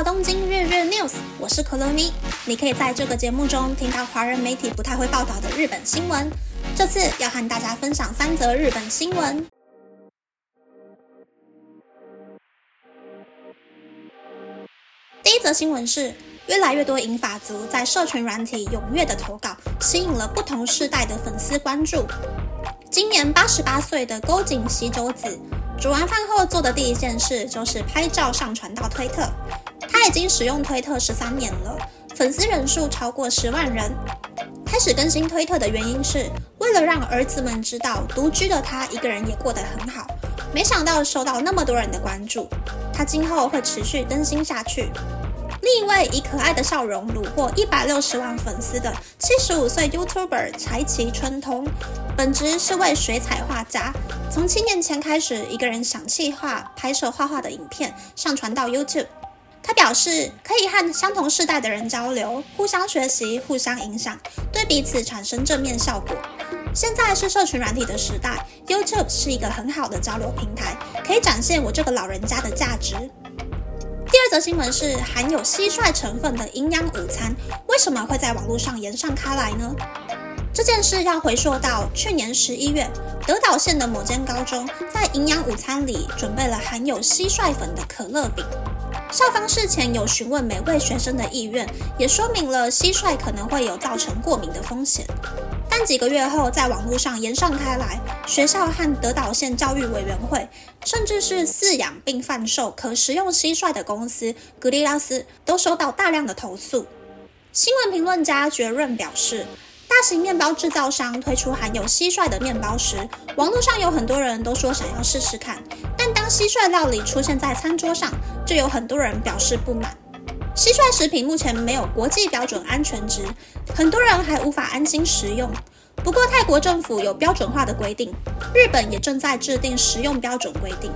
到东京日日 news，我是可乐咪。你可以在这个节目中听到华人媒体不太会报道的日本新闻。这次要和大家分享三则日本新闻。第一则新闻是，越来越多银发族在社群软体踊跃的投稿，吸引了不同世代的粉丝关注。今年八十八岁的沟井喜久子。煮完饭后做的第一件事就是拍照上传到推特。他已经使用推特十三年了，粉丝人数超过十万人。开始更新推特的原因是为了让儿子们知道独居的他一个人也过得很好。没想到收到那么多人的关注，他今后会持续更新下去。另一位以可爱的笑容虏获一百六十万粉丝的七十五岁 YouTuber 柴崎春通，本职是位水彩画家，从七年前开始一个人想气画拍摄画画的影片，上传到 YouTube。他表示可以和相同世代的人交流，互相学习，互相影响，对彼此产生正面效果。现在是社群软体的时代，YouTube 是一个很好的交流平台，可以展现我这个老人家的价值。第二则新闻是含有蟋蟀成分的营养午餐为什么会在网络上延上开来呢？这件事要回溯到去年十一月，德岛县的某间高中在营养午餐里准备了含有蟋蟀粉的可乐饼。校方事前有询问每位学生的意愿，也说明了蟋蟀可能会有造成过敏的风险。几个月后，在网络上延上开来，学校和德岛县教育委员会，甚至是饲养并贩售可食用蟋蟀的公司格利拉斯，都收到大量的投诉。新闻评论家绝润表示，大型面包制造商推出含有蟋蟀的面包时，网络上有很多人都说想要试试看，但当蟋蟀料理出现在餐桌上，就有很多人表示不满。蟋蟀食品目前没有国际标准安全值，很多人还无法安心食用。不过，泰国政府有标准化的规定，日本也正在制定食用标准规定。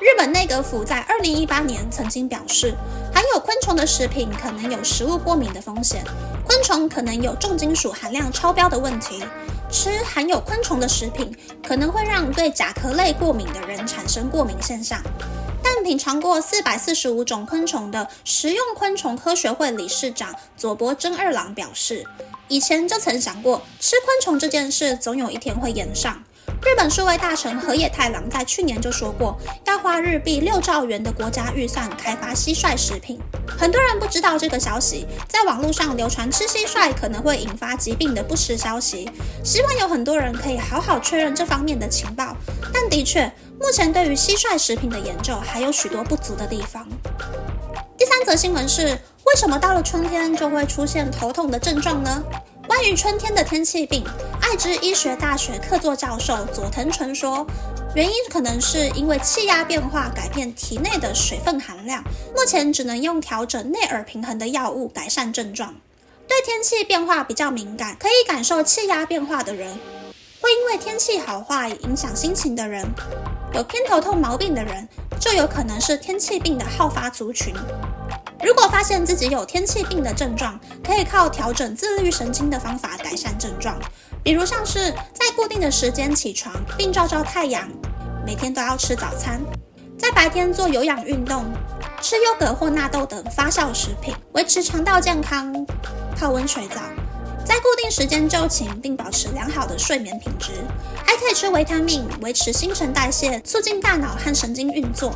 日本内阁府在二零一八年曾经表示，含有昆虫的食品可能有食物过敏的风险，昆虫可能有重金属含量超标的问题，吃含有昆虫的食品可能会让对甲壳类过敏的人产生过敏现象。但品尝过四百四十五种昆虫的食用昆虫科学会理事长佐伯真二郎表示，以前就曾想过吃昆虫这件事总有一天会演上。日本数位大臣河野太郎在去年就说过，要花日币六兆元的国家预算开发蟋蟀食品。很多人不知道这个消息，在网络上流传吃蟋蟀可能会引发疾病的不实消息。希望有很多人可以好好确认这方面的情报。但的确。目前对于蟋蟀食品的研究还有许多不足的地方。第三则新闻是，为什么到了春天就会出现头痛的症状呢？关于春天的天气病，爱知医学大学客座教授佐藤纯说，原因可能是因为气压变化改变体内的水分含量，目前只能用调整内耳平衡的药物改善症状。对天气变化比较敏感，可以感受气压变化的人，会因为天气好坏影响心情的人。有偏头痛毛病的人，就有可能是天气病的好发族群。如果发现自己有天气病的症状，可以靠调整自律神经的方法改善症状，比如像是在固定的时间起床，并照照太阳，每天都要吃早餐，在白天做有氧运动，吃优格或纳豆等发酵食品，维持肠道健康，泡温水澡。在固定时间就寝，并保持良好的睡眠品质，还可以吃维他命，维持新陈代谢，促进大脑和神经运作；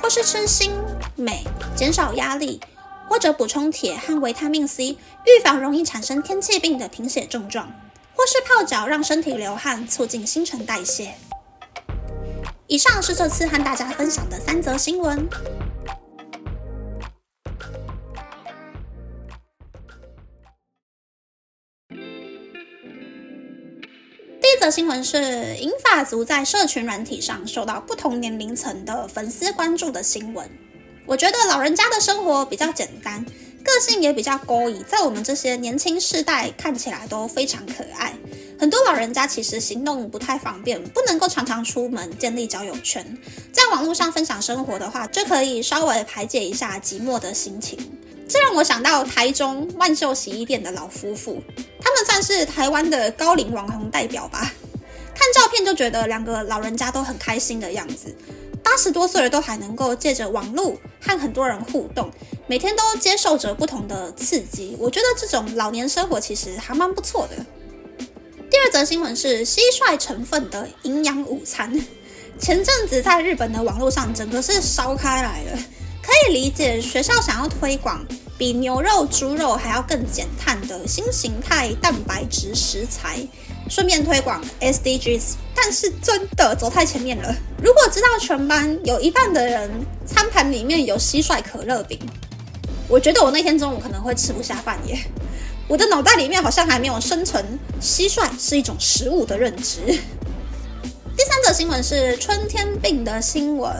或是吃锌、镁，减少压力；或者补充铁和维他命 C，预防容易产生天气病的贫血症状；或是泡脚，让身体流汗，促进新陈代谢。以上是这次和大家分享的三则新闻。第一则新闻是银发族在社群软体上受到不同年龄层的粉丝关注的新闻。我觉得老人家的生活比较简单，个性也比较勾引，在我们这些年轻世代看起来都非常可爱。很多老人家其实行动不太方便，不能够常常出门建立交友圈，在网络上分享生活的话，就可以稍微排解一下寂寞的心情。这让我想到台中万秀洗衣店的老夫妇。他们算是台湾的高龄网红代表吧。看照片就觉得两个老人家都很开心的样子。八十多岁了都还能够借着网络和很多人互动，每天都接受着不同的刺激。我觉得这种老年生活其实还蛮不错的。第二则新闻是蟋蟀成分的营养午餐。前阵子在日本的网络上，整个是烧开来了。可以理解学校想要推广比牛肉、猪肉还要更减碳的新形态蛋白质食材。顺便推广 SDGs，但是真的走太前面了。如果知道全班有一半的人餐盘里面有蟋蟀可乐饼，我觉得我那天中午可能会吃不下饭耶。我的脑袋里面好像还没有生成蟋蟀是一种食物的认知。第三则新闻是春天病的新闻，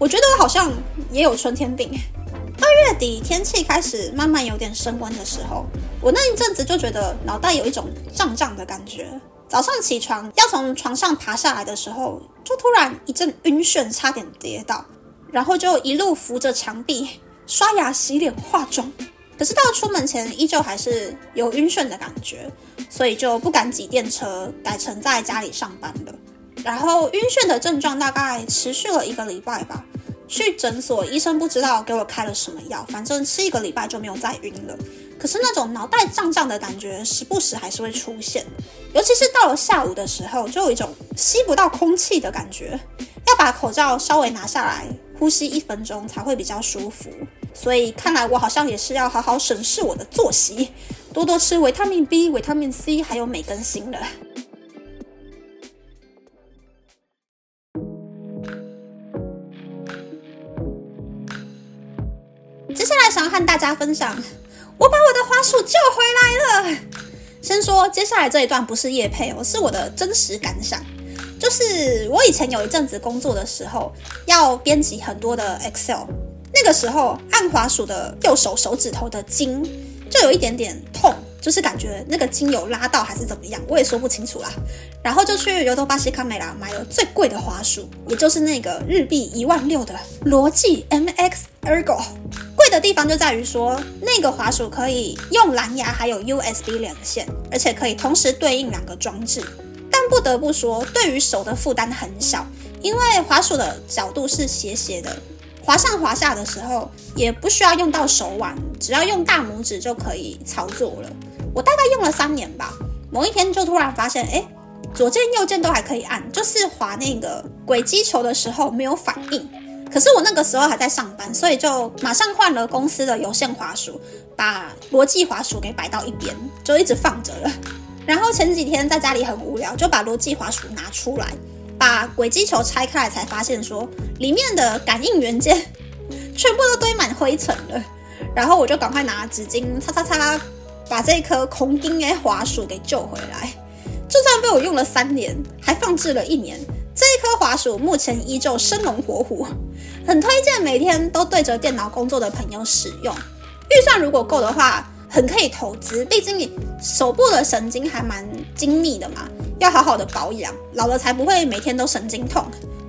我觉得我好像也有春天病。月底天气开始慢慢有点升温的时候，我那一阵子就觉得脑袋有一种胀胀的感觉。早上起床要从床上爬下来的时候，就突然一阵晕眩，差点跌倒，然后就一路扶着墙壁刷牙、洗脸、化妆。可是到出门前依旧还是有晕眩的感觉，所以就不敢挤电车，改成在家里上班了。然后晕眩的症状大概持续了一个礼拜吧。去诊所，医生不知道给我开了什么药，反正吃一个礼拜就没有再晕了。可是那种脑袋胀胀的感觉，时不时还是会出现，尤其是到了下午的时候，就有一种吸不到空气的感觉，要把口罩稍微拿下来，呼吸一分钟才会比较舒服。所以看来我好像也是要好好审视我的作息，多多吃维他命 B、维他命 C，还有镁跟锌了。和大家分享，我把我的花束救回来了。先说接下来这一段不是叶配哦，是我的真实感想。就是我以前有一阵子工作的时候，要编辑很多的 Excel，那个时候按滑鼠的右手手指头的筋就有一点点痛。就是感觉那个筋有拉到还是怎么样，我也说不清楚啦。然后就去尤多巴西卡美拉买了最贵的滑鼠，也就是那个日币一万六的罗技 MX Ergo。的地方就在于说，那个滑鼠可以用蓝牙还有 USB 连线，而且可以同时对应两个装置。但不得不说，对于手的负担很小，因为滑鼠的角度是斜斜的。滑上滑下的时候，也不需要用到手腕，只要用大拇指就可以操作了。我大概用了三年吧，某一天就突然发现，哎，左键右键都还可以按，就是滑那个轨迹球的时候没有反应。可是我那个时候还在上班，所以就马上换了公司的有线滑鼠，把罗技滑鼠给摆到一边，就一直放着了。然后前几天在家里很无聊，就把罗技滑鼠拿出来。把轨迹球拆开来，才发现说里面的感应元件全部都堆满灰尘了。然后我就赶快拿纸巾擦擦擦，把这颗空钉诶滑鼠给救回来。就算被我用了三年，还放置了一年，这一颗滑鼠目前依旧生龙活虎，很推荐每天都对着电脑工作的朋友使用。预算如果够的话，很可以投资，毕竟你手部的神经还蛮精密的嘛。要好好的保养，老了才不会每天都神经痛。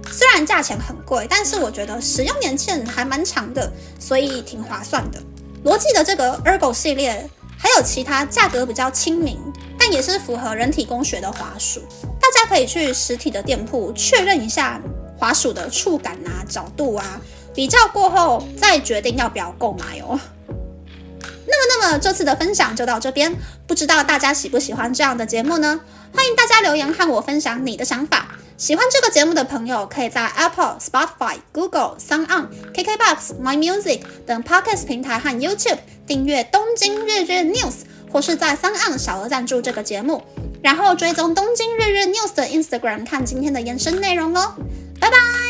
虽然价钱很贵，但是我觉得使用年限还蛮长的，所以挺划算的。罗技的这个 Ergo 系列还有其他价格比较亲民，但也是符合人体工学的滑鼠，大家可以去实体的店铺确认一下滑鼠的触感啊、角度啊，比较过后再决定要不要购买哦。那么，那么这次的分享就到这边，不知道大家喜不喜欢这样的节目呢？欢迎大家留言和我分享你的想法。喜欢这个节目的朋友，可以在 Apple、Spotify、Google、Sound On、KKBox、My Music 等 Podcast 平台和 YouTube 订阅《东京日日 News》，或是在 Sound On 小额赞助这个节目，然后追踪《东京日日 News》的 Instagram 看今天的延伸内容哦。拜拜。